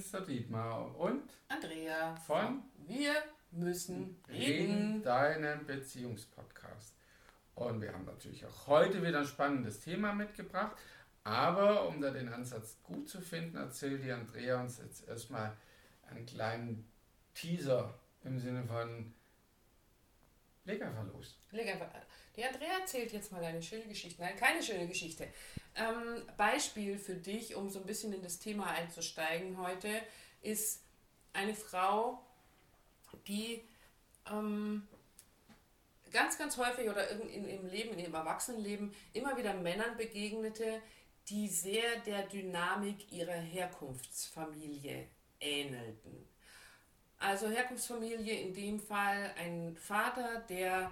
bin's, der Dietmar und Andrea von Wir müssen reden. Reden, deinem Beziehungspodcast. Und wir haben natürlich auch heute wieder ein spannendes Thema mitgebracht. Aber um da den Ansatz gut zu finden, erzählt die Andrea uns jetzt erstmal einen kleinen Teaser im Sinne von Leg einfach los. Leg einfach. Die Andrea erzählt jetzt mal eine schöne Geschichte. Nein, keine schöne Geschichte. Ähm, Beispiel für dich, um so ein bisschen in das Thema einzusteigen heute, ist eine Frau, die ähm, ganz, ganz häufig oder in, im Leben, in ihrem Erwachsenenleben immer wieder Männern begegnete, die sehr der Dynamik ihrer Herkunftsfamilie ähnelten. Also Herkunftsfamilie in dem Fall ein Vater, der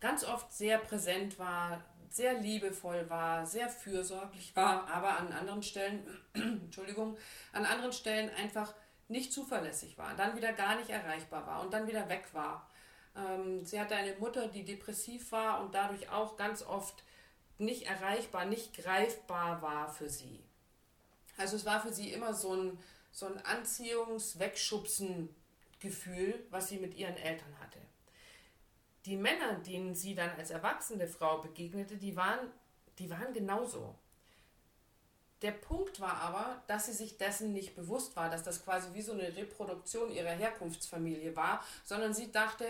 ganz oft sehr präsent war, sehr liebevoll war, sehr fürsorglich war, aber an anderen Stellen, Entschuldigung, an anderen Stellen einfach nicht zuverlässig war, dann wieder gar nicht erreichbar war und dann wieder weg war. Ähm, sie hatte eine Mutter, die depressiv war und dadurch auch ganz oft nicht erreichbar, nicht greifbar war für sie. Also es war für sie immer so ein, so ein Anziehungs-Wegschubsen Gefühl, was sie mit ihren Eltern hatte. Die Männer, denen sie dann als erwachsene Frau begegnete, die waren, die waren genauso. Der Punkt war aber, dass sie sich dessen nicht bewusst war, dass das quasi wie so eine Reproduktion ihrer Herkunftsfamilie war, sondern sie dachte,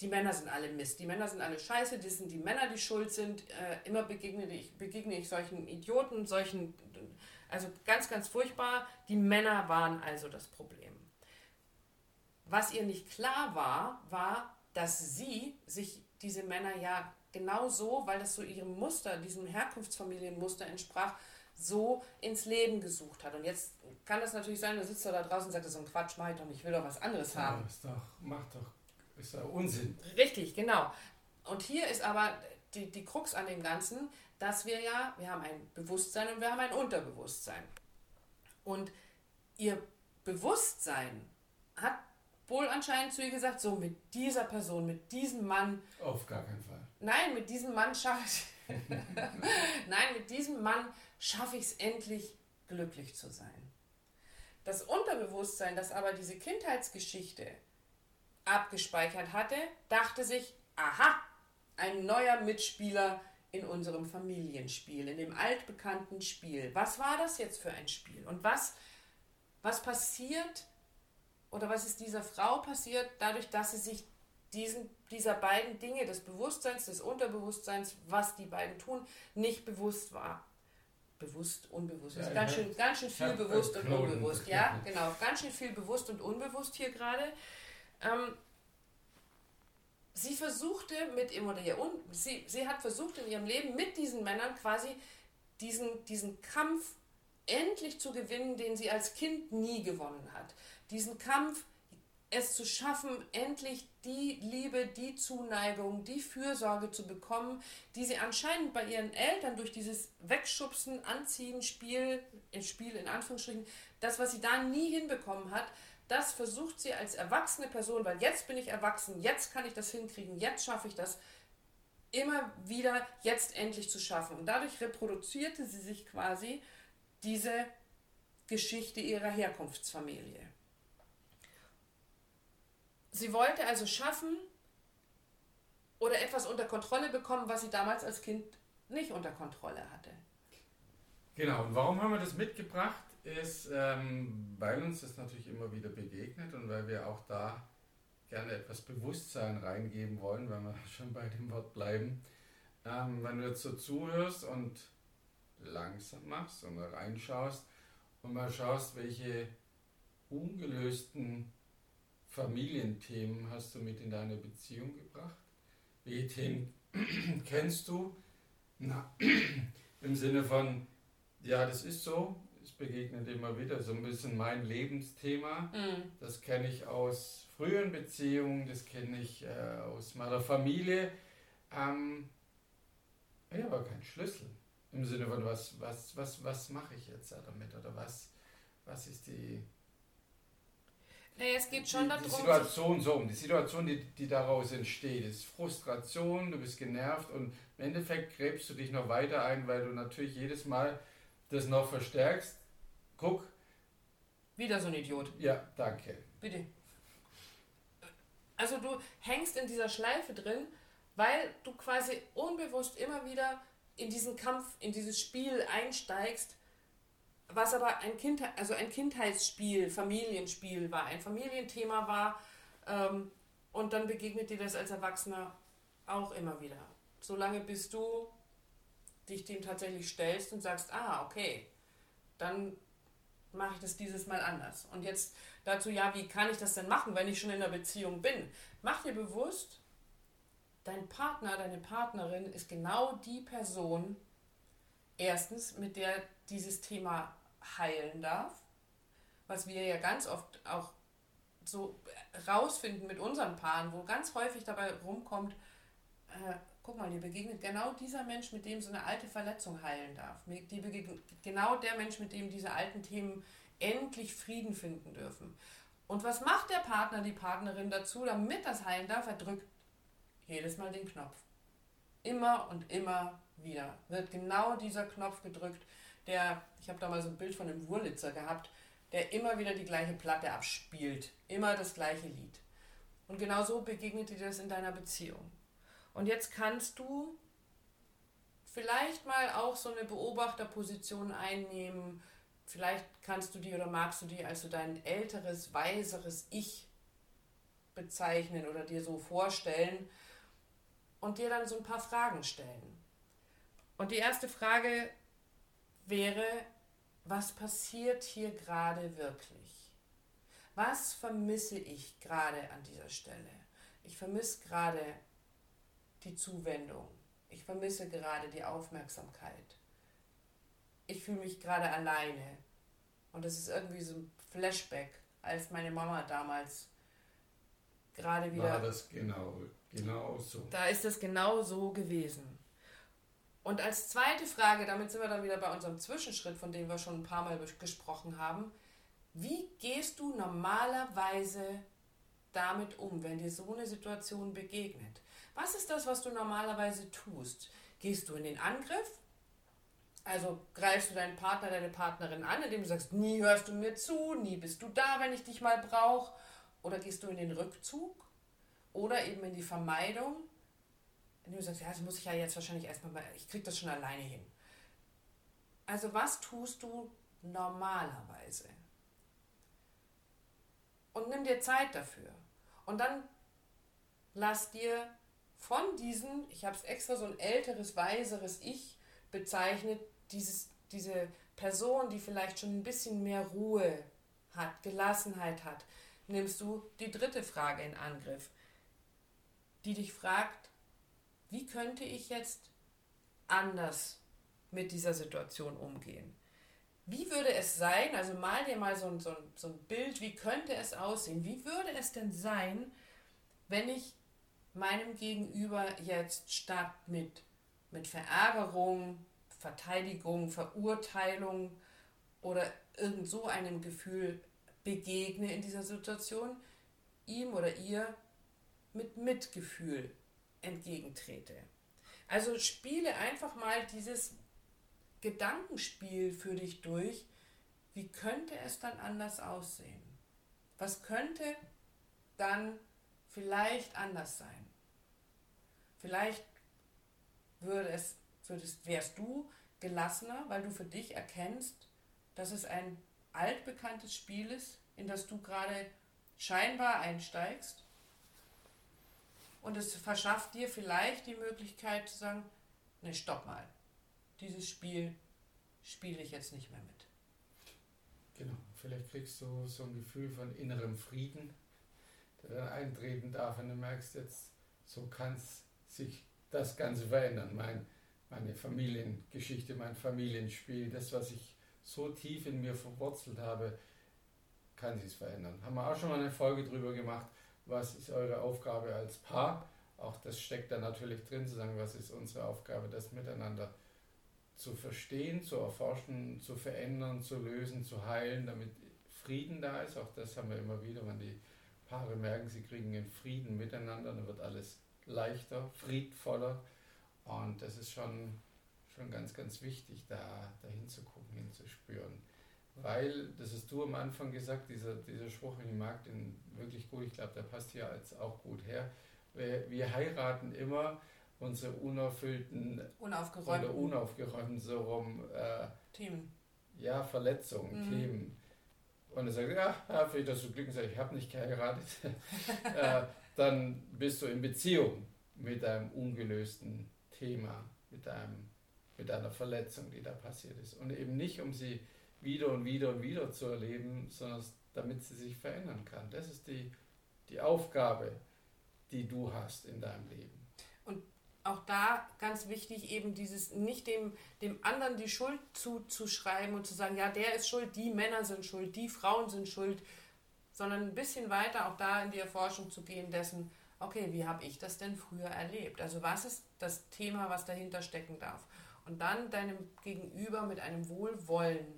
die Männer sind alle Mist, die Männer sind alle scheiße, das sind die Männer, die schuld sind. Äh, immer begegne ich, begegne ich solchen Idioten, solchen, also ganz, ganz furchtbar. Die Männer waren also das Problem. Was ihr nicht klar war, war, dass sie sich diese Männer ja genau so, weil das so ihrem Muster, diesem Herkunftsfamilienmuster entsprach, so ins Leben gesucht hat. Und jetzt kann das natürlich sein, du sitzt da draußen und sagst, so ein Quatsch mach ich doch nicht, ich will doch was anderes ja, haben. Ist doch, macht doch, ist doch Unsinn. Richtig, genau. Und hier ist aber die, die Krux an dem Ganzen, dass wir ja, wir haben ein Bewusstsein und wir haben ein Unterbewusstsein. Und ihr Bewusstsein hat wohl anscheinend zu ihr gesagt, so mit dieser Person, mit diesem Mann. Auf gar keinen Fall. Nein, mit diesem Mann schaffe ich Nein, mit diesem Mann schaffe ich es endlich, glücklich zu sein. Das Unterbewusstsein, das aber diese Kindheitsgeschichte abgespeichert hatte, dachte sich, aha, ein neuer Mitspieler in unserem Familienspiel, in dem altbekannten Spiel. Was war das jetzt für ein Spiel? Und was, was passiert, oder was ist dieser Frau passiert, dadurch, dass sie sich diesen, dieser beiden Dinge, des Bewusstseins, des Unterbewusstseins, was die beiden tun, nicht bewusst war. Bewusst, unbewusst. Ja, ganz, schön, ganz schön viel bewusst und unbewusst. Ja, genau. Ganz schön viel bewusst und unbewusst hier gerade. Ähm, sie versuchte mit ihm oder ihr, sie, sie hat versucht in ihrem Leben mit diesen Männern quasi diesen, diesen Kampf endlich zu gewinnen, den sie als Kind nie gewonnen hat. Diesen Kampf, es zu schaffen, endlich die Liebe, die Zuneigung, die Fürsorge zu bekommen, die sie anscheinend bei ihren Eltern durch dieses Wegschubsen, Anziehen, Spiel, Spiel in Anführungsstrichen, das, was sie da nie hinbekommen hat, das versucht sie als erwachsene Person, weil jetzt bin ich erwachsen, jetzt kann ich das hinkriegen, jetzt schaffe ich das, immer wieder jetzt endlich zu schaffen. Und dadurch reproduzierte sie sich quasi diese Geschichte ihrer Herkunftsfamilie. Sie wollte also schaffen oder etwas unter Kontrolle bekommen, was sie damals als Kind nicht unter Kontrolle hatte. Genau, und warum haben wir das mitgebracht, ist, ähm, weil uns das natürlich immer wieder begegnet und weil wir auch da gerne etwas Bewusstsein reingeben wollen, wenn wir schon bei dem Wort bleiben. Ähm, wenn du jetzt so zuhörst und langsam machst und reinschaust und mal schaust, welche ungelösten Familienthemen hast du mit in deine Beziehung gebracht? Welche Themen kennst du? Na, im Sinne von, ja, das ist so, es begegnet immer wieder so ein bisschen mein Lebensthema. Mhm. Das kenne ich aus früheren Beziehungen, das kenne ich äh, aus meiner Familie. Ähm, habe aber keinen Schlüssel. Im Sinne von, was, was, was, was mache ich jetzt damit? Oder was, was ist die. Naja, es geht schon die, darum. Die Situation so, die Situation, die, die daraus entsteht, ist Frustration, du bist genervt und im Endeffekt gräbst du dich noch weiter ein, weil du natürlich jedes Mal das noch verstärkst. Guck, Wieder so ein Idiot. Ja, danke. Bitte. Also du hängst in dieser Schleife drin, weil du quasi unbewusst immer wieder in diesen Kampf, in dieses Spiel einsteigst, was aber ein kind, also ein Kindheitsspiel, Familienspiel war, ein Familienthema war, ähm, und dann begegnet dir das als Erwachsener auch immer wieder. Solange bis du dich dem tatsächlich stellst und sagst, ah, okay, dann mache ich das dieses Mal anders. Und jetzt dazu, ja, wie kann ich das denn machen, wenn ich schon in einer Beziehung bin? Mach dir bewusst, dein Partner, deine Partnerin ist genau die Person, erstens, mit der dieses Thema heilen darf, was wir ja ganz oft auch so rausfinden mit unseren Paaren, wo ganz häufig dabei rumkommt, äh, guck mal, dir begegnet genau dieser Mensch, mit dem so eine alte Verletzung heilen darf. Die begegnet genau der Mensch, mit dem diese alten Themen endlich Frieden finden dürfen. Und was macht der Partner, die Partnerin dazu, damit das heilen darf? Er drückt jedes Mal den Knopf. Immer und immer wieder wird genau dieser Knopf gedrückt, der, ich habe da mal so ein Bild von einem Wurlitzer gehabt, der immer wieder die gleiche Platte abspielt, immer das gleiche Lied. Und genau so begegnet dir das in deiner Beziehung. Und jetzt kannst du vielleicht mal auch so eine Beobachterposition einnehmen. Vielleicht kannst du die oder magst du die als so dein älteres, weiseres Ich bezeichnen oder dir so vorstellen und dir dann so ein paar Fragen stellen. Und die erste Frage wäre, was passiert hier gerade wirklich? Was vermisse ich gerade an dieser Stelle? Ich vermisse gerade die Zuwendung. Ich vermisse gerade die Aufmerksamkeit. Ich fühle mich gerade alleine. Und es ist irgendwie so ein Flashback, als meine Mama damals gerade wieder. War das genau, genau so. Da ist es genau so gewesen. Und als zweite Frage, damit sind wir dann wieder bei unserem Zwischenschritt, von dem wir schon ein paar Mal gesprochen haben. Wie gehst du normalerweise damit um, wenn dir so eine Situation begegnet? Was ist das, was du normalerweise tust? Gehst du in den Angriff? Also greifst du deinen Partner, deine Partnerin an, indem du sagst, nie hörst du mir zu, nie bist du da, wenn ich dich mal brauche? Oder gehst du in den Rückzug? Oder eben in die Vermeidung? Indem du sagst, ja, das muss ich ja jetzt wahrscheinlich erstmal mal, ich krieg das schon alleine hin. Also was tust du normalerweise? Und nimm dir Zeit dafür. Und dann lass dir von diesen, ich habe es extra so ein älteres, weiseres Ich bezeichnet, dieses, diese Person, die vielleicht schon ein bisschen mehr Ruhe hat, Gelassenheit hat, nimmst du die dritte Frage in Angriff, die dich fragt, wie könnte ich jetzt anders mit dieser Situation umgehen? Wie würde es sein, also mal dir mal so ein, so, ein, so ein Bild, wie könnte es aussehen? Wie würde es denn sein, wenn ich meinem Gegenüber jetzt statt mit, mit Verärgerung, Verteidigung, Verurteilung oder irgend so einem Gefühl begegne in dieser Situation, ihm oder ihr mit Mitgefühl entgegentrete. Also spiele einfach mal dieses Gedankenspiel für dich durch. Wie könnte es dann anders aussehen? Was könnte dann vielleicht anders sein? Vielleicht würde es, würdest, wärst du gelassener, weil du für dich erkennst, dass es ein altbekanntes Spiel ist, in das du gerade scheinbar einsteigst. Und es verschafft dir vielleicht die Möglichkeit zu sagen, ne, stopp mal, dieses Spiel spiele ich jetzt nicht mehr mit. Genau, vielleicht kriegst du so ein Gefühl von innerem Frieden, der dann eintreten darf und du merkst jetzt, so kann sich das Ganze verändern. Mein, meine Familiengeschichte, mein Familienspiel, das, was ich so tief in mir verwurzelt habe, kann sich verändern. Haben wir auch schon mal eine Folge drüber gemacht, was ist eure Aufgabe als Paar? Auch das steckt da natürlich drin, zu sagen, was ist unsere Aufgabe, das miteinander zu verstehen, zu erforschen, zu verändern, zu lösen, zu heilen, damit Frieden da ist. Auch das haben wir immer wieder, wenn die Paare merken, sie kriegen einen Frieden miteinander, dann wird alles leichter, friedvoller. Und das ist schon, schon ganz, ganz wichtig, da, da hinzugucken, hinzuspüren. Weil, das hast du am Anfang gesagt, dieser, dieser Spruch, ich mag den wirklich gut, ich glaube, der passt hier als auch gut her. Wir, wir heiraten immer unsere unerfüllten unaufgeräumten, oder unaufgeräumten so rum äh, Themen. Ja, Verletzungen, mhm. Themen. Und er sagt, ja, ja vielleicht hast du Glück und sagt, ich habe nicht geheiratet. äh, dann bist du in Beziehung mit einem ungelösten Thema, mit, einem, mit einer Verletzung, die da passiert ist. Und eben nicht, um sie wieder und wieder und wieder zu erleben, sondern damit sie sich verändern kann. Das ist die, die Aufgabe, die du hast in deinem Leben. Und auch da ganz wichtig, eben dieses nicht dem, dem anderen die Schuld zuzuschreiben und zu sagen, ja, der ist schuld, die Männer sind schuld, die Frauen sind schuld, sondern ein bisschen weiter auch da in die Erforschung zu gehen dessen, okay, wie habe ich das denn früher erlebt? Also was ist das Thema, was dahinter stecken darf? Und dann deinem Gegenüber mit einem Wohlwollen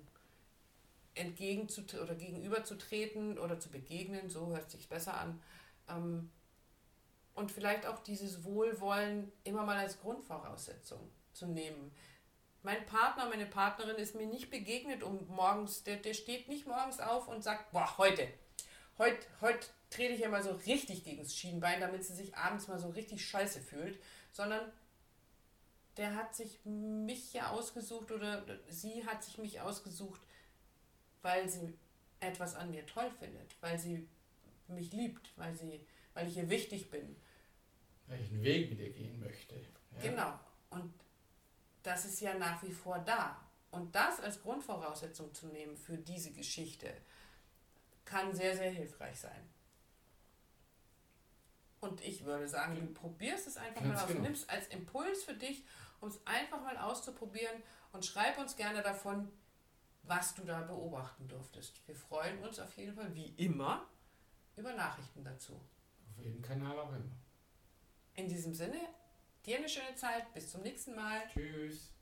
entgegenzutreten oder gegenüberzutreten oder zu begegnen, so hört sich besser an. Ähm, und vielleicht auch dieses Wohlwollen immer mal als Grundvoraussetzung zu nehmen. Mein Partner, meine Partnerin ist mir nicht begegnet um morgens, der, der steht nicht morgens auf und sagt, boah, heute, heute, heute trete ich ja mal so richtig gegen das Schienbein, damit sie sich abends mal so richtig scheiße fühlt, sondern der hat sich mich ja ausgesucht oder sie hat sich mich ausgesucht, weil sie etwas an mir toll findet, weil sie mich liebt, weil, sie, weil ich ihr wichtig bin. Weil ich einen Weg mit ihr gehen möchte. Ja. Genau. Und das ist ja nach wie vor da. Und das als Grundvoraussetzung zu nehmen für diese Geschichte, kann sehr, sehr hilfreich sein. Und ich würde sagen, du probierst es einfach Ganz mal aus. Genau. Nimmst als Impuls für dich, um es einfach mal auszuprobieren und schreib uns gerne davon, was du da beobachten durftest. Wir freuen uns auf jeden Fall, wie immer, über Nachrichten dazu. Auf jedem Kanal auch immer. In diesem Sinne, dir eine schöne Zeit. Bis zum nächsten Mal. Tschüss.